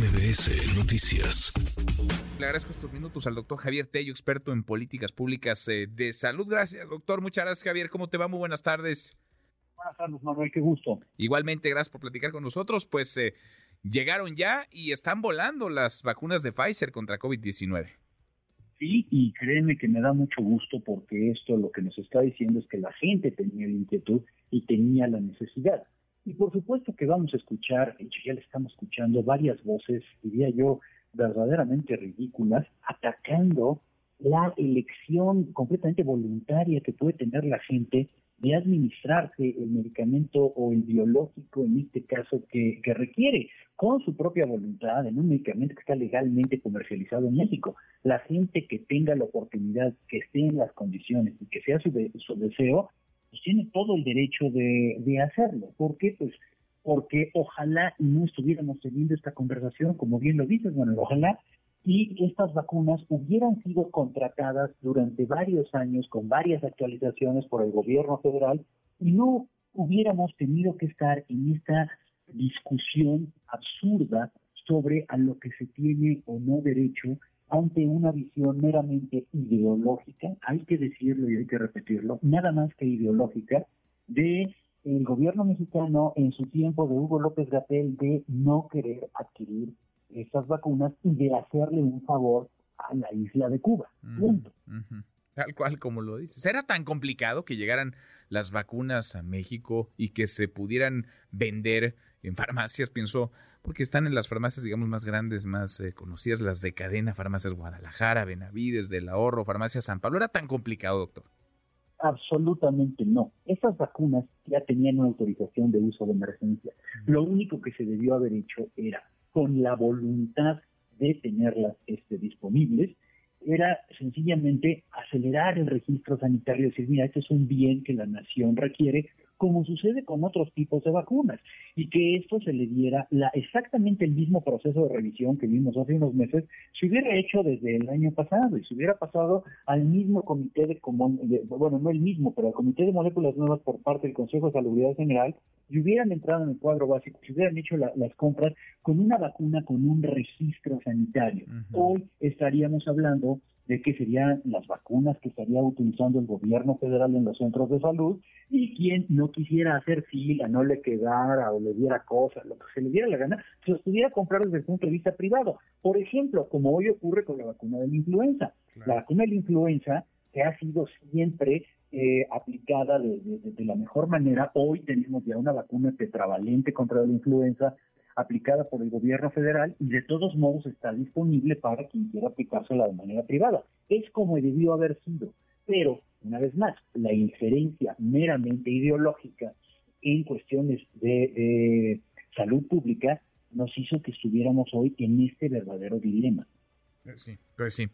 MBS Noticias. Le agradezco estos minutos al doctor Javier Tello, experto en políticas públicas eh, de salud. Gracias, doctor. Muchas gracias, Javier. ¿Cómo te va? Muy buenas tardes. Buenas tardes, Manuel. Qué gusto. Igualmente, gracias por platicar con nosotros. Pues eh, llegaron ya y están volando las vacunas de Pfizer contra COVID-19. Sí, y créeme que me da mucho gusto porque esto lo que nos está diciendo es que la gente tenía la inquietud y tenía la necesidad. Y por supuesto que vamos a escuchar, ya le estamos escuchando varias voces, diría yo, verdaderamente ridículas, atacando la elección completamente voluntaria que puede tener la gente de administrarse el medicamento o el biológico, en este caso, que, que, requiere con su propia voluntad en un medicamento que está legalmente comercializado en México. La gente que tenga la oportunidad, que esté en las condiciones y que sea su, su deseo, pues tiene todo el derecho de, de hacerlo. ¿Por qué? Pues porque ojalá no estuviéramos teniendo esta conversación, como bien lo dices, bueno, ojalá y estas vacunas hubieran sido contratadas durante varios años con varias actualizaciones por el gobierno federal y no hubiéramos tenido que estar en esta discusión absurda sobre a lo que se tiene o no derecho ante una visión meramente ideológica, hay que decirlo y hay que repetirlo, nada más que ideológica, de el gobierno mexicano en su tiempo de Hugo López Gatel de no querer adquirir estas vacunas y de hacerle un favor a la isla de Cuba. Punto. Tal cual como lo dices. ¿Era tan complicado que llegaran las vacunas a México y que se pudieran vender en farmacias? Pienso, porque están en las farmacias, digamos, más grandes, más eh, conocidas, las de cadena, farmacias Guadalajara, Benavides, del Ahorro, farmacia San Pablo. ¿Era tan complicado, doctor? Absolutamente no. Estas vacunas ya tenían una autorización de uso de emergencia. Lo único que se debió haber hecho era con la voluntad de tenerlas este, disponibles, era sencillamente acelerar el registro sanitario, decir, mira, este es un bien que la nación requiere, como sucede con otros tipos de vacunas, y que esto se le diera la, exactamente el mismo proceso de revisión que vimos hace unos meses, se hubiera hecho desde el año pasado y se hubiera pasado al mismo comité de, bueno, no el mismo, pero al comité de moléculas nuevas por parte del Consejo de Salud General, y hubieran entrado en el cuadro básico, si hubieran hecho las compras con una vacuna con un registro sanitario. Hoy estaríamos hablando de que serían las vacunas que estaría utilizando el gobierno federal en los centros de salud y quien no quisiera hacer fila, no le quedara o le diera cosas, lo que se le diera la gana, se los pudiera comprar desde el punto de vista privado. Por ejemplo, como hoy ocurre con la vacuna de la influenza. La vacuna de la influenza que ha sido siempre eh, aplicada de, de, la mejor manera. Hoy tenemos ya una vacuna tetravalente contra la influenza aplicada por el gobierno federal y de todos modos está disponible para quien quiera aplicársela de manera privada. Es como debió haber sido. Pero, una vez más, la injerencia meramente ideológica en cuestiones de salud pública nos hizo que estuviéramos hoy en este verdadero dilema. Sí, pues sí.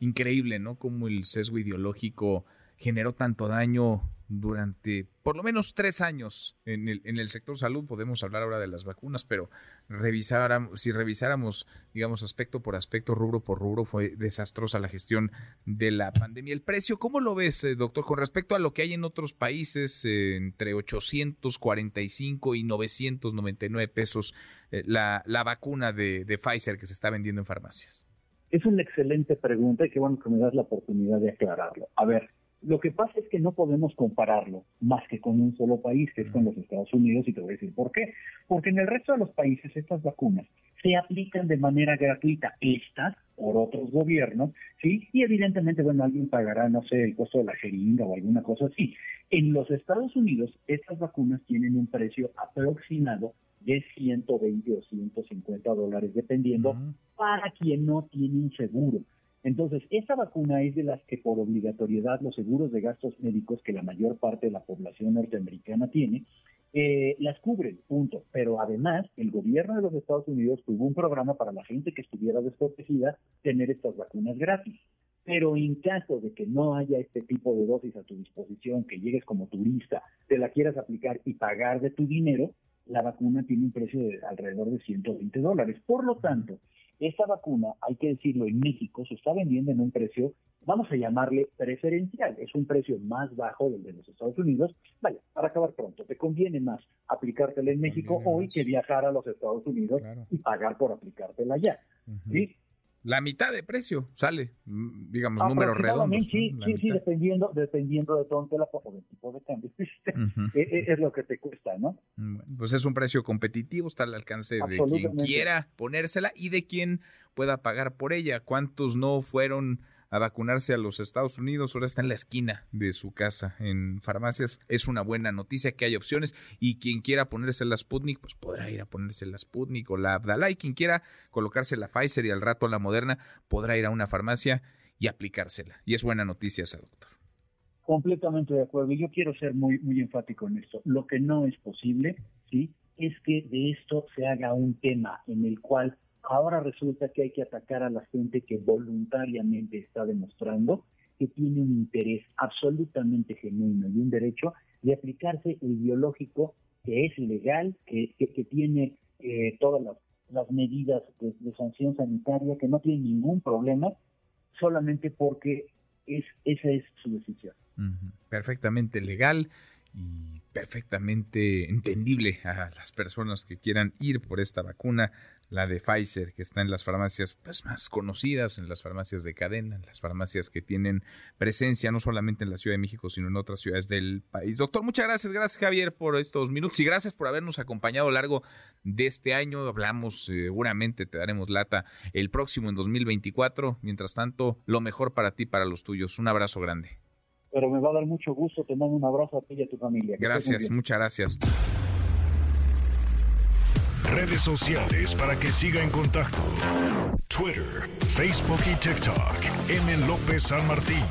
Increíble, ¿no? Como el sesgo ideológico generó tanto daño durante por lo menos tres años en el, en el sector salud. Podemos hablar ahora de las vacunas, pero revisáramos, si revisáramos, digamos, aspecto por aspecto, rubro por rubro, fue desastrosa la gestión de la pandemia. El precio, ¿cómo lo ves, eh, doctor, con respecto a lo que hay en otros países, eh, entre 845 y 999 pesos eh, la, la vacuna de, de Pfizer que se está vendiendo en farmacias? Es una excelente pregunta y qué bueno que me das la oportunidad de aclararlo. A ver, lo que pasa es que no podemos compararlo más que con un solo país, que es con los Estados Unidos, y te voy a decir por qué. Porque en el resto de los países estas vacunas se aplican de manera gratuita, estas por otros gobiernos, ¿sí? Y evidentemente, bueno, alguien pagará, no sé, el costo de la jeringa o alguna cosa así. En los Estados Unidos, estas vacunas tienen un precio aproximado de 120 o 150 dólares, dependiendo, para quien no tiene un seguro. Entonces, esta vacuna es de las que por obligatoriedad los seguros de gastos médicos que la mayor parte de la población norteamericana tiene, eh, las cubren, punto. Pero además, el gobierno de los Estados Unidos tuvo un programa para la gente que estuviera desprotegida tener estas vacunas gratis. Pero en caso de que no haya este tipo de dosis a tu disposición, que llegues como turista, te la quieras aplicar y pagar de tu dinero, la vacuna tiene un precio de alrededor de 120 dólares. Por lo tanto, esta vacuna, hay que decirlo, en México se está vendiendo en un precio vamos a llamarle preferencial, es un precio más bajo del de los Estados Unidos. Vaya, para acabar pronto, te conviene más aplicártela en México hoy que viajar a los Estados Unidos y pagar por aplicártela allá. ¿sí? La mitad de precio sale, mm, digamos, números redondos. Sí, sí, sí, dependiendo, dependiendo de dónde la o del tipo de cambio. E, e, es, lo que te cuesta, ¿no? pues es un precio competitivo, está al alcance de quien quiera ponérsela y de quien pueda pagar por ella. ¿Cuántos no fueron a vacunarse a los Estados Unidos, ahora está en la esquina de su casa en farmacias. Es una buena noticia que hay opciones y quien quiera ponerse la Sputnik, pues podrá ir a ponerse la Sputnik o la Abdala y quien quiera colocarse la Pfizer y al rato la Moderna podrá ir a una farmacia y aplicársela. Y es buena noticia esa, doctor. Completamente de acuerdo. Y yo quiero ser muy, muy enfático en esto. Lo que no es posible, ¿sí? Es que de esto se haga un tema en el cual Ahora resulta que hay que atacar a la gente que voluntariamente está demostrando que tiene un interés absolutamente genuino y un derecho de aplicarse el biológico que es legal, que, tiene eh, todas las, medidas de, sanción sanitaria, que no tiene ningún problema, solamente porque es, esa es su decisión. Perfectamente legal y perfectamente entendible a las personas que quieran ir por esta vacuna la de Pfizer, que está en las farmacias pues, más conocidas, en las farmacias de cadena, en las farmacias que tienen presencia no solamente en la Ciudad de México, sino en otras ciudades del país. Doctor, muchas gracias, gracias Javier por estos minutos y gracias por habernos acompañado a lo largo de este año. Hablamos, seguramente te daremos lata el próximo en 2024. Mientras tanto, lo mejor para ti, para los tuyos. Un abrazo grande. Pero me va a dar mucho gusto, te mando un abrazo a ti y a tu familia. Gracias, muchas gracias redes sociales para que siga en contacto: Twitter, Facebook y TikTok. M. López San Martín.